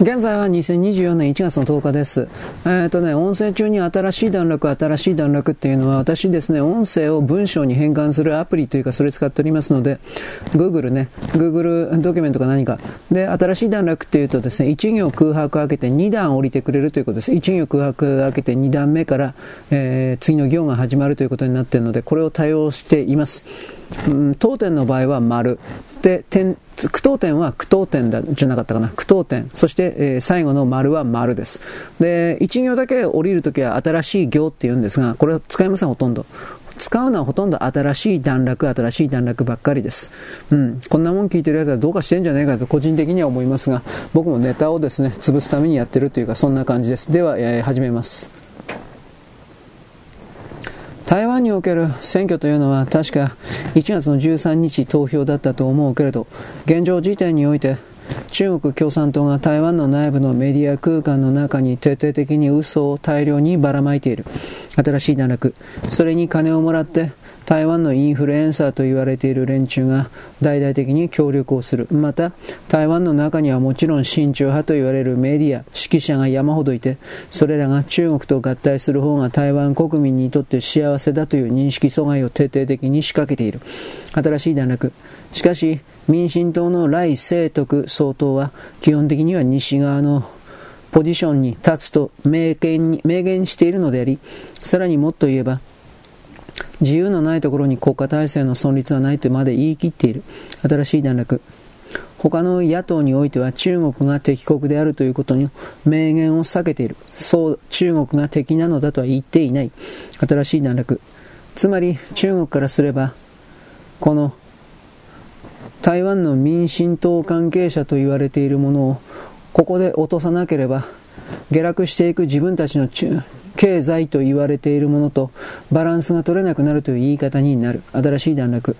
現在は2024年1月の10日です。えっ、ー、とね、音声中に新しい段落、新しい段落っていうのは、私ですね、音声を文章に変換するアプリというか、それ使っておりますので、Google ね、Google ドキュメントか何か。で、新しい段落っていうとですね、1行空白開けて2段降りてくれるということです。1行空白開けて2段目から、えー、次の行が始まるということになっているので、これを対応しています。うん、当店の場合は丸。で、点、句読点は句読点、じゃなかったかな。句読点。そして、えー、最後の丸は丸です。で、一行だけ降りるときは新しい行って言うんですが、これは使いません、ほとんど。使うのはほとんど新しい段落、新しい段落ばっかりです。うん。こんなもん聞いてるやつはどうかしてんじゃないかと個人的には思いますが、僕もネタをですね、潰すためにやってるというか、そんな感じです。では、えー、始めます。台湾における選挙というのは確か1月の13日投票だったと思うけれど、現状時点において中国共産党が台湾の内部のメディア空間の中に徹底的に嘘を大量にばらまいている。新しい段落。それに金をもらって台湾のインフルエンサーと言われている連中が大々的に協力をする。また、台湾の中にはもちろん親中派と言われるメディア、指揮者が山ほどいて、それらが中国と合体する方が台湾国民にとって幸せだという認識阻害を徹底的に仕掛けている。新しい段落。しかし、民進党の来清徳総統は基本的には西側のポジションに立つと明言に明言しているのであり、さらにもっと言えば、自由のないところに国家体制の存立はないとまで言い切っている。新しい段落。他の野党においては中国が敵国であるということに明言を避けている。そう、中国が敵なのだとは言っていない。新しい段落。つまり中国からすれば、この台湾の民進党関係者と言われているものをここで落とさなければ下落していく自分たちの経済と言われているものとバランスが取れなくなるという言い方になる。新しい段落。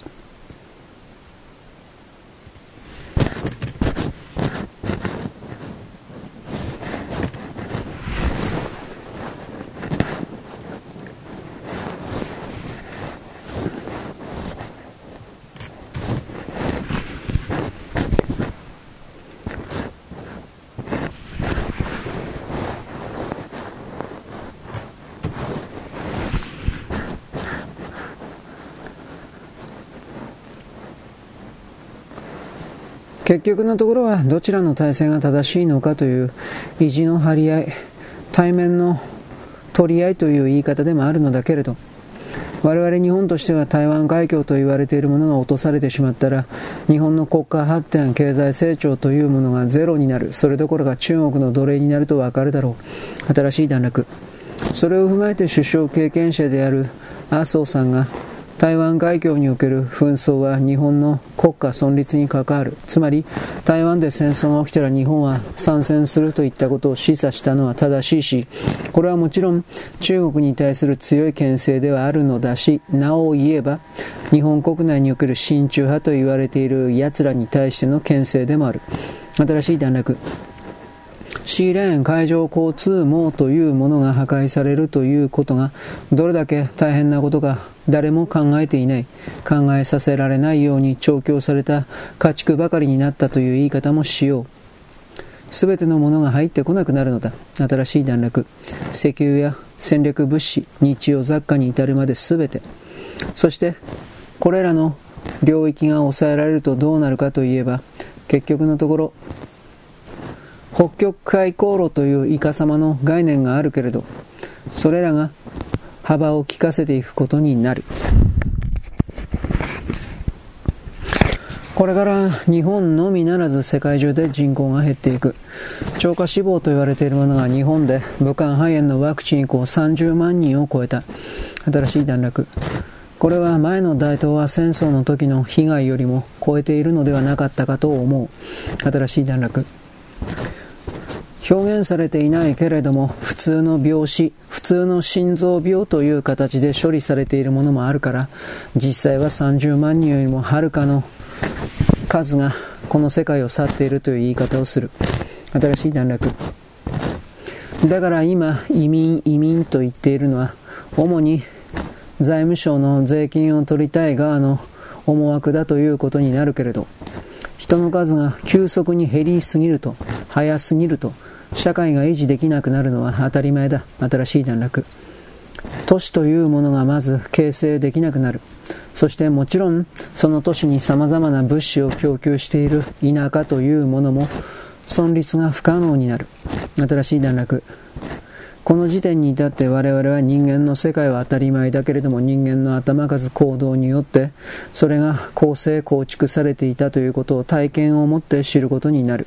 結局のところはどちらの体制が正しいのかという意地の張り合い、対面の取り合いという言い方でもあるのだけれど、我々日本としては台湾海峡と言われているものが落とされてしまったら、日本の国家発展、経済成長というものがゼロになる。それどころか中国の奴隷になるとわかるだろう。新しい段落。それを踏まえて首相経験者である麻生さんが台湾海峡における紛争は日本の国家存立に関わる。つまり、台湾で戦争が起きたら日本は参戦するといったことを示唆したのは正しいし、これはもちろん中国に対する強い牽制ではあるのだし、なお言えば、日本国内における親中派と言われている奴らに対しての牽制でもある。新しい段落。シーレーン海上交通網というものが破壊されるということがどれだけ大変なことか誰も考えていない、考えさせられないように調教された家畜ばかりになったという言い方もしよう。すべてのものが入ってこなくなるのだ。新しい段落。石油や戦略物資、日用雑貨に至るまで全て。そして、これらの領域が抑えられるとどうなるかといえば、結局のところ、北極海航路というイカ様の概念があるけれど、それらが幅を利かせていくことになる。これから日本のみならず世界中で人口が減っていく。超過死亡と言われているものが日本で武漢肺炎のワクチン以降30万人を超えた。新しい段落。これは前の大東亜戦争の時の被害よりも超えているのではなかったかと思う。新しい段落。表現されていないけれども普通の病死、普通の心臓病という形で処理されているものもあるから実際は30万人よりもはるかの数がこの世界を去っているという言い方をする。新しい段落。だから今移民移民と言っているのは主に財務省の税金を取りたい側の思惑だということになるけれど人の数が急速に減りすぎると早すぎると社会が維持できなくなるのは当たり前だ。新しい段落。都市というものがまず形成できなくなる。そしてもちろんその都市に様々な物資を供給している田舎というものも存立が不可能になる。新しい段落。この時点に至って我々は人間の世界は当たり前だけれども人間の頭数行動によってそれが構成構築されていたということを体験を持って知ることになる。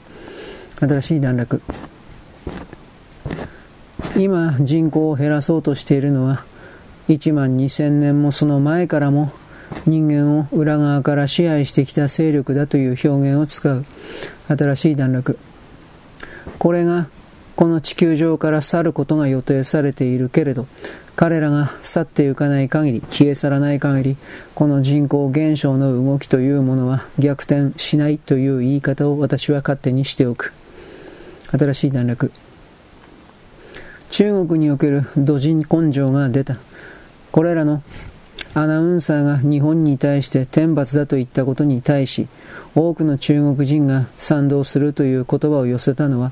新しい段落。今人口を減らそうとしているのは1万2000年もその前からも人間を裏側から支配してきた勢力だという表現を使う。新しい段落。これがこの地球上から去ることが予定されているけれど彼らが去っていかない限り消え去らない限りこの人口減少の動きというものは逆転しないという言い方を私は勝手にしておく。新しい段落。中国における土人根性が出た。これらのアナウンサーが日本に対して天罰だと言ったことに対し多くの中国人が賛同するという言葉を寄せたのは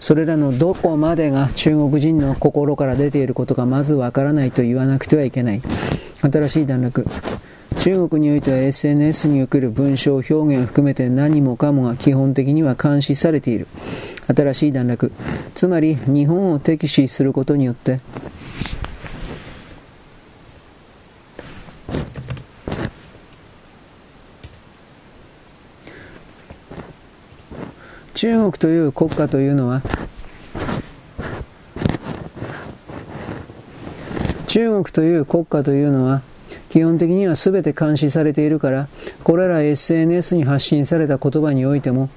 それらのどこまでが中国人の心から出ていることがまずわからないと言わなくてはいけない。新しい段落。中国においては SNS における文章表現を含めて何もかもが基本的には監視されている。新しい段落。つまり日本を敵視することによって。中国という国家というのは中国という国家というのは基本的には全て監視されているからこれら SNS に発信された言葉においても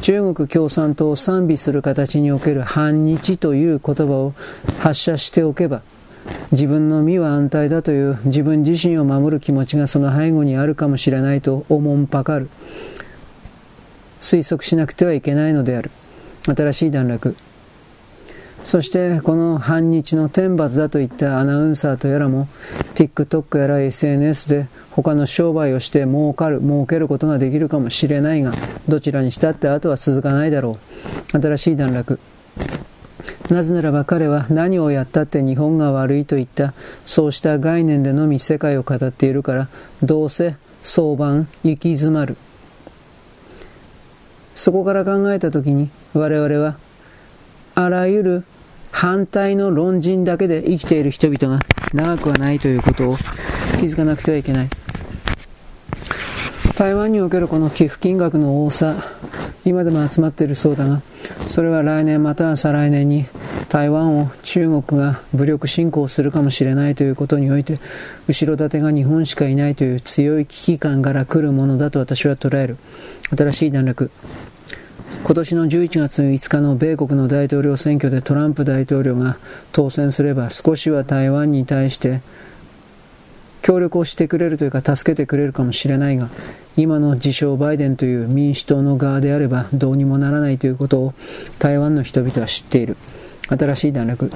中国共産党を賛美する形における反日という言葉を発射しておけば自分の身は安泰だという自分自身を守る気持ちがその背後にあるかもしれないと思んぱかる。推測しなくてはいけないのである。新しい段落。そしてこの反日の天罰だといったアナウンサーとやらも TikTok やら SNS で他の商売をして儲かる儲けることができるかもしれないがどちらにしたって後は続かないだろう。新しい段落。なぜならば彼は何をやったって日本が悪いといった。そうした概念でのみ世界を語っているからどうせ相場行き詰まる。そこから考えたときに我々はあらゆる反対の論人だけで生きている人々が長くはないということを気づかなくてはいけない。台湾におけるこの寄付金額の多さ今でも集まっているそうだがそれは来年または再来年に台湾を中国が武力侵攻するかもしれないということにおいて後ろ盾が日本しかいないという強い危機感から来るものだと私は捉える。新しい段落今年の11月5日の米国の大統領選挙でトランプ大統領が当選すれば少しは台湾に対して協力をしてくれるというか助けてくれるかもしれないが今の自称バイデンという民主党の側であればどうにもならないということを台湾の人々は知っている。新しい段落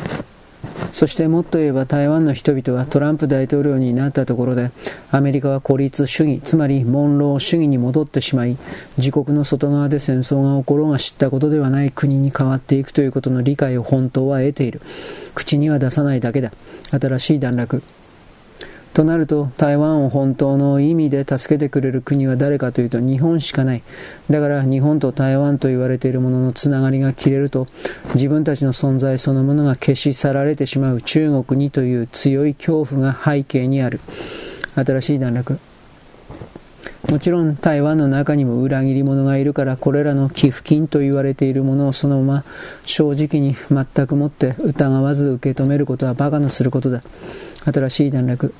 そしてもっと言えば台湾の人々はトランプ大統領になったところでアメリカは孤立主義つまりモンロー主義に戻ってしまい自国の外側で戦争が起ころうが知ったことではない国に変わっていくということの理解を本当は得ている。口には出さないだけだ。新しい段落。となると台湾を本当の意味で助けてくれる国は誰かというと日本しかないだから日本と台湾と言われているもののつながりが切れると自分たちの存在そのものが消し去られてしまう中国にという強い恐怖が背景にある。新しい段落。もちろん台湾の中にも裏切り者がいるからこれらの寄付金と言われているものをそのまま正直に全くもって疑わず受け止めることは馬鹿のすることだ。新しい段落。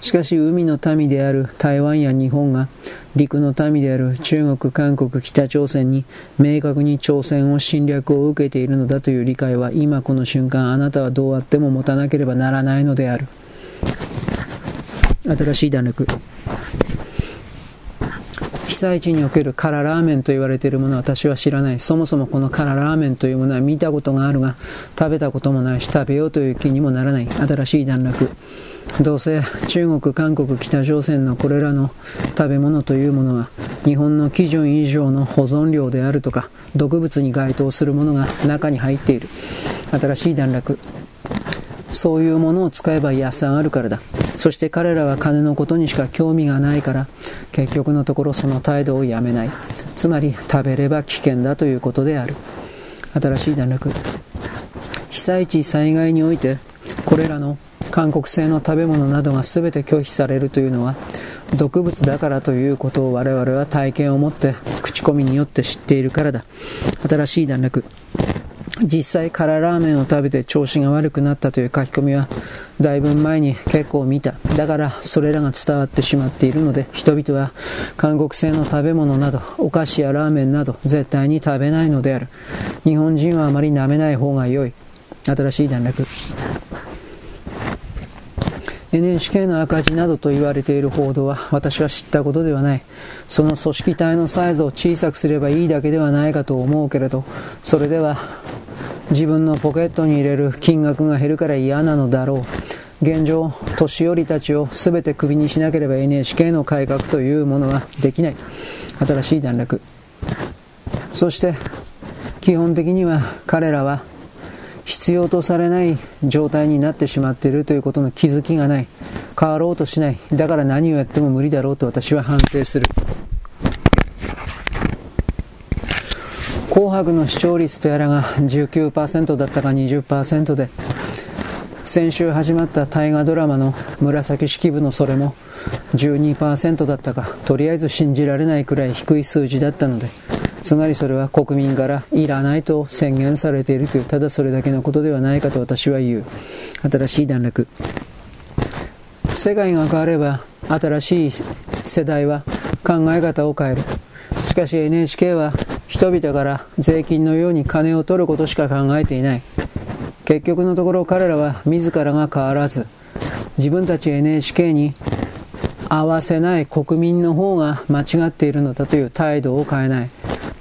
しかし海の民である台湾や日本が陸の民である中国、韓国、北朝鮮に明確に朝鮮を侵略を受けているのだという理解は今この瞬間あなたはどうあっても持たなければならないのである。新しい段落。被災地における辛ラーメンと言われているものは私は知らない。そもそもこの辛ラーメンというものは見たことがあるが、食べたこともないし、食べようという気にもならない。新しい段落。どうせ中国、韓国、北朝鮮のこれらの食べ物というものは日本の基準以上の保存量であるとか毒物に該当するものが中に入っている。新しい段落そういうものを使えば安上がるからだ。そして彼らは金のことにしか興味がないから結局のところその態度をやめない。つまり食べれば危険だということである。新しい段落被災地災害においてこれらの韓国製の食べ物などが全て拒否されるというのは毒物だからということを我々は体験を持って口コミによって知っているからだ。新しい段落。実際辛ラーメンを食べて調子が悪くなったという書き込みはだいぶ前に結構見た。だからそれらが伝わってしまっているので人々は韓国製の食べ物などお菓子やラーメンなど絶対に食べないのである。日本人はあまり舐めない方が良い。新しい段落。NHK の赤字などと言われている報道は私は知ったことではない。その組織体のサイズを小さくすればいいだけではないかと思うけれどそれでは自分のポケットに入れる金額が減るから嫌なのだろう。現状年寄りたちを全てクビにしなければ NHK の改革というものはできない。新しい段落。そして基本的には彼らは必要とされない状態になってしまっているということの気づきがない。変わろうとしない。だから何をやっても無理だろうと私は判定する。紅白の視聴率とやらが19%だったか20%で先週始まった大河ドラマの紫式部のそれも12%だったかとりあえず信じられないくらい低い数字だったのでつまりそれは国民からいらないと宣言されているというただそれだけのことではないかと私は言う。新しい段落世界が変われば新しい世代は考え方を変える。しかし NHK は人々から税金のように金を取ることしか考えていない。結局のところ彼らは自らが変わらず自分たち NHK に合わせない国民の方が間違っているのだという態度を変えない。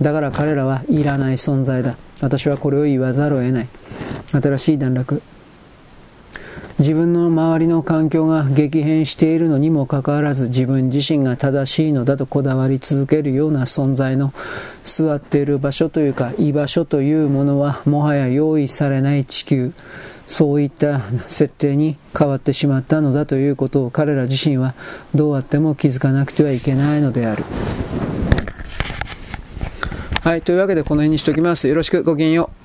だから彼らはいらない存在だ。私はこれを言わざるを得ない。新しい段落。自分の周りの環境が激変しているのにもかかわらず自分自身が正しいのだとこだわり続けるような存在の座っている場所というか居場所というものはもはや用意されない地球。そういった設定に変わってしまったのだということを彼ら自身はどうあっても気づかなくてはいけないのである。はい、というわけでこの辺にしておきます。よろしくごきげんよう。